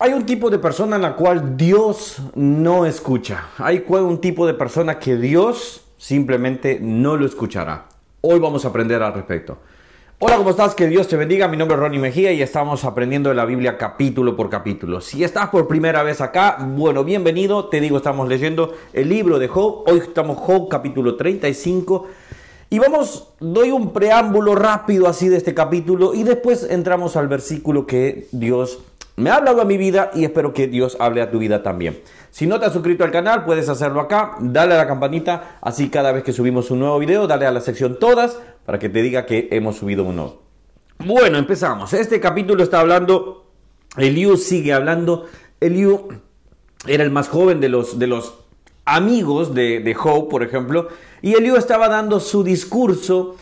Hay un tipo de persona en la cual Dios no escucha. Hay un tipo de persona que Dios simplemente no lo escuchará. Hoy vamos a aprender al respecto. Hola, ¿cómo estás? Que Dios te bendiga. Mi nombre es Ronnie Mejía y estamos aprendiendo de la Biblia capítulo por capítulo. Si estás por primera vez acá, bueno, bienvenido. Te digo, estamos leyendo el libro de Job. Hoy estamos Job capítulo 35. Y vamos, doy un preámbulo rápido así de este capítulo y después entramos al versículo que Dios me ha hablado a mi vida y espero que Dios hable a tu vida también. Si no te has suscrito al canal, puedes hacerlo acá, dale a la campanita, así cada vez que subimos un nuevo video, dale a la sección todas para que te diga que hemos subido uno. Bueno, empezamos. Este capítulo está hablando, Eliú sigue hablando, Eliú era el más joven de los, de los amigos de, de por ejemplo, y Eliú estaba dando su discurso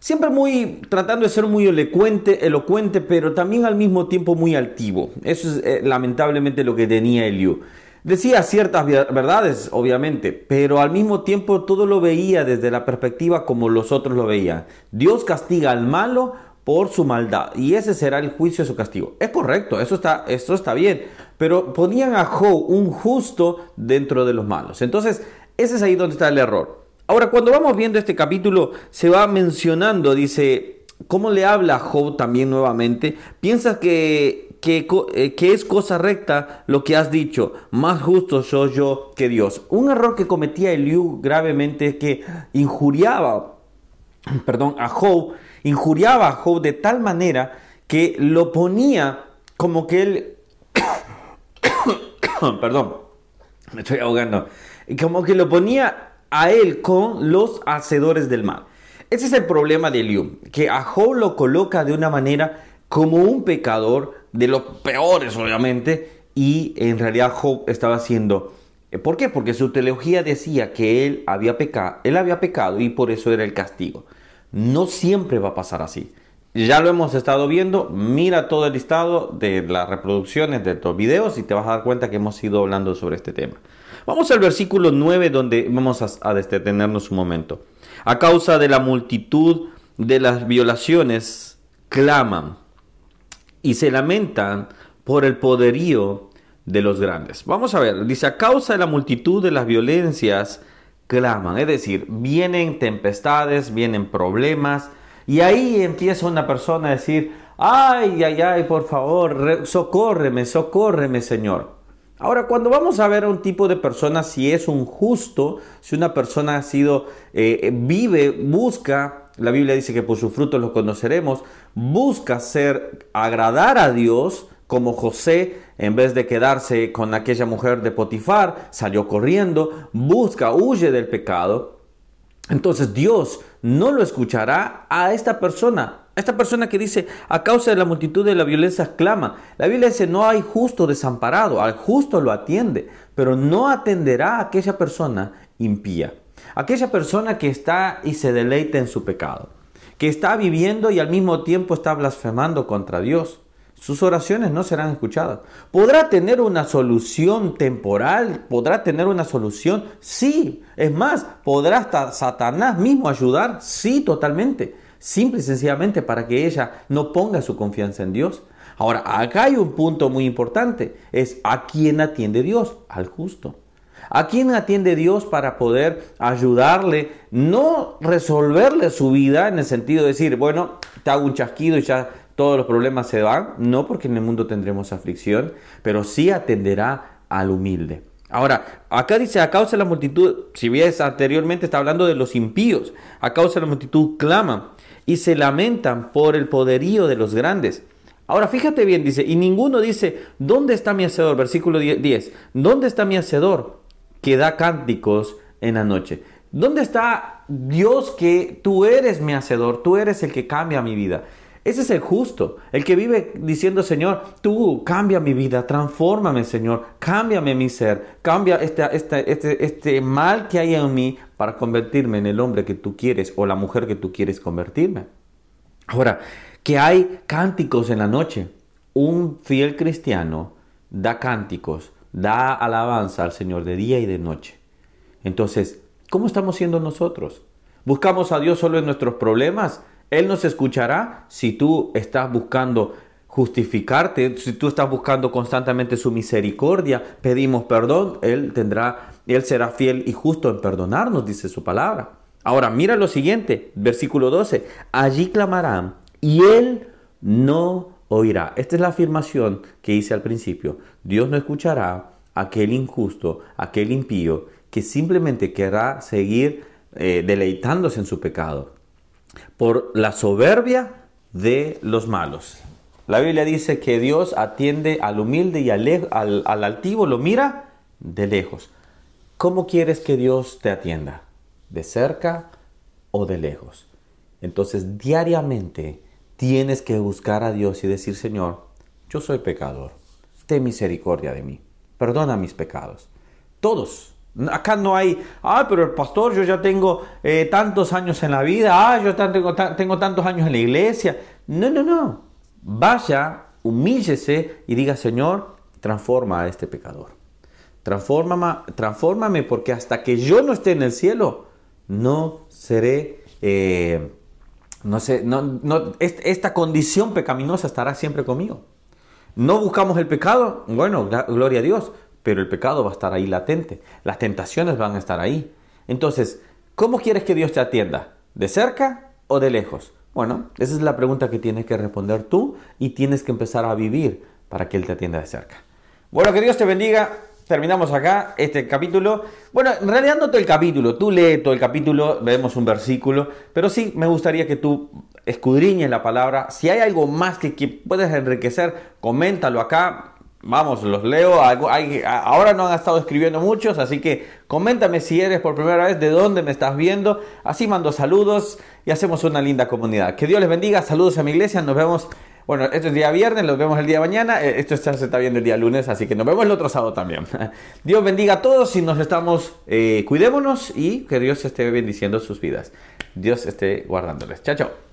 siempre muy tratando de ser muy elocuente, elocuente, pero también al mismo tiempo muy altivo. Eso es eh, lamentablemente lo que tenía Eliú. Decía ciertas verdades, obviamente, pero al mismo tiempo todo lo veía desde la perspectiva como los otros lo veían. Dios castiga al malo por su maldad y ese será el juicio de su castigo. Es correcto, eso está, eso está bien, pero ponían a Job un justo dentro de los malos. Entonces, ese es ahí donde está el error. Ahora, cuando vamos viendo este capítulo, se va mencionando, dice, ¿cómo le habla Job también nuevamente? Piensa que, que, eh, que, es cosa recta lo que has dicho, más justo soy yo que Dios. Un error que cometía Eliú gravemente es que injuriaba, perdón, a Job, injuriaba a Job de tal manera que lo ponía como que él, perdón, me estoy ahogando, como que lo ponía a él con los hacedores del mal. Ese es el problema de Eliú, que a Job lo coloca de una manera como un pecador, de los peores obviamente, y en realidad Job estaba haciendo... Eh, ¿Por qué? Porque su teología decía que él había, pecado, él había pecado y por eso era el castigo. No siempre va a pasar así. Ya lo hemos estado viendo, mira todo el listado de las reproducciones de estos videos y te vas a dar cuenta que hemos ido hablando sobre este tema. Vamos al versículo 9 donde vamos a, detenernos un momento. A causa de la multitud de las violaciones, claman y se lamentan por el poderío de los grandes. Vamos a ver, dice, a causa de la multitud de las violencias, claman. Es decir, vienen tempestades, vienen problemas, y ahí empieza una persona a decir, ay, ay, ay, por favor, socórreme, socórreme, Señor. Ahora, cuando vamos a ver a un tipo de persona, si es un justo, si una persona ha sido, eh, vive, busca, la Biblia dice que por sus frutos los conoceremos, busca ser, agradar a Dios, como José, en vez de quedarse con aquella mujer de Potifar, salió corriendo, busca, huye del pecado. Entonces Dios no lo escuchará a esta persona, esta persona que dice, a causa de la multitud de la violencia clama. La Biblia dice, no hay justo desamparado, al justo lo atiende, pero no atenderá a aquella persona impía. Aquella persona que está y se deleita en su pecado, que está viviendo y al mismo tiempo está blasfemando contra Dios. Sus oraciones no serán escuchadas. ¿Podrá tener una solución temporal? ¿Podrá tener una solución? Sí. Es más, ¿podrá hasta Satanás mismo ayudar? Sí, totalmente simple y sencillamente para que ella no ponga su confianza en Dios. Ahora, acá hay un punto muy importante, es a quién atiende Dios, al justo. ¿A quién atiende Dios para poder ayudarle, no resolverle su vida en el sentido de decir, bueno, te hago un chasquido y ya todos los problemas se van? No, porque en el mundo tendremos aflicción, pero sí atenderá al humilde. Ahora, acá dice, a causa de la multitud, si ves anteriormente está hablando de los impíos, a causa de la multitud clama y se lamentan por el poderío de los grandes. Ahora fíjate bien, dice, y ninguno dice, ¿dónde está mi hacedor? Versículo 10, ¿dónde está mi hacedor que da cánticos en la noche? ¿Dónde está Dios que tú eres mi hacedor, tú eres el que cambia mi vida? Ese es el justo, el que vive diciendo, Señor, tú cambia mi vida, transfórmame, Señor, cámbiame mi ser, cambia este, este, este, este mal que hay en mí para convertirme en el hombre que tú quieres o la mujer que tú quieres convertirme. Ahora, que hay cánticos en la noche. Un fiel cristiano da cánticos, da alabanza al Señor de día y de noche. Entonces, ¿cómo estamos siendo nosotros? ¿Buscamos a Dios solo en nuestros problemas? Él nos escuchará si tú estás buscando justificarte. Si tú estás buscando constantemente su misericordia, pedimos perdón, Él tendrá, Él será fiel y justo en perdonarnos, dice su palabra. Ahora, mira lo siguiente, versículo 12. Allí clamarán y Él no oirá. Esta es la afirmación que hice al principio. Dios no escuchará a aquel injusto, aquel impío, que simplemente querrá seguir eh, deleitándose en su pecado por la soberbia de los malos. La Biblia dice que Dios atiende al humilde y al, al altivo, lo mira de lejos. ¿Cómo quieres que Dios te atienda? ¿De cerca o de lejos? Entonces diariamente tienes que buscar a Dios y decir, Señor, yo soy pecador, ten misericordia de mí, perdona mis pecados. Todos, Acá no hay, ah, pero el pastor, yo ya tengo eh, tantos años en la vida, ah, yo tengo, tengo tantos años en la iglesia. No, no, no. Vaya, humíllese y diga, Señor, transforma a este pecador. Transfórmame, transfórmame porque hasta que yo no esté en el cielo, no seré, eh, no sé, no, no, esta condición pecaminosa estará siempre conmigo. No buscamos el pecado, bueno, gloria a Dios, pero el pecado va a estar ahí latente, las tentaciones van a estar ahí. Entonces, ¿cómo quieres que Dios te atienda? ¿De cerca o de lejos? Bueno, esa es la pregunta que tienes que responder tú y tienes que empezar a vivir para que Él te atienda de cerca. Bueno, que Dios te bendiga. Terminamos acá este capítulo. Bueno, en realidad no todo el capítulo. Tú lees todo el capítulo, vemos un versículo. Pero sí me gustaría que tú escudriñes la palabra. Si hay algo más que, que puedes enriquecer, coméntalo acá vamos, los leo. ahora no han estado escribiendo muchos, así que coméntame si eres por primera vez, de dónde me estás viendo. Así mando saludos y hacemos una linda comunidad. Que Dios les bendiga. Saludos a mi iglesia. Nos vemos. Bueno, esto es día viernes, nos vemos el día de mañana. Eh, esto se está viendo el día lunes, así que nos vemos el otro sábado también. Dios bendiga a todos y nos estamos, eh, cuidémonos y que Dios esté bendiciendo sus vidas. Dios esté guardándoles. Chao, chao.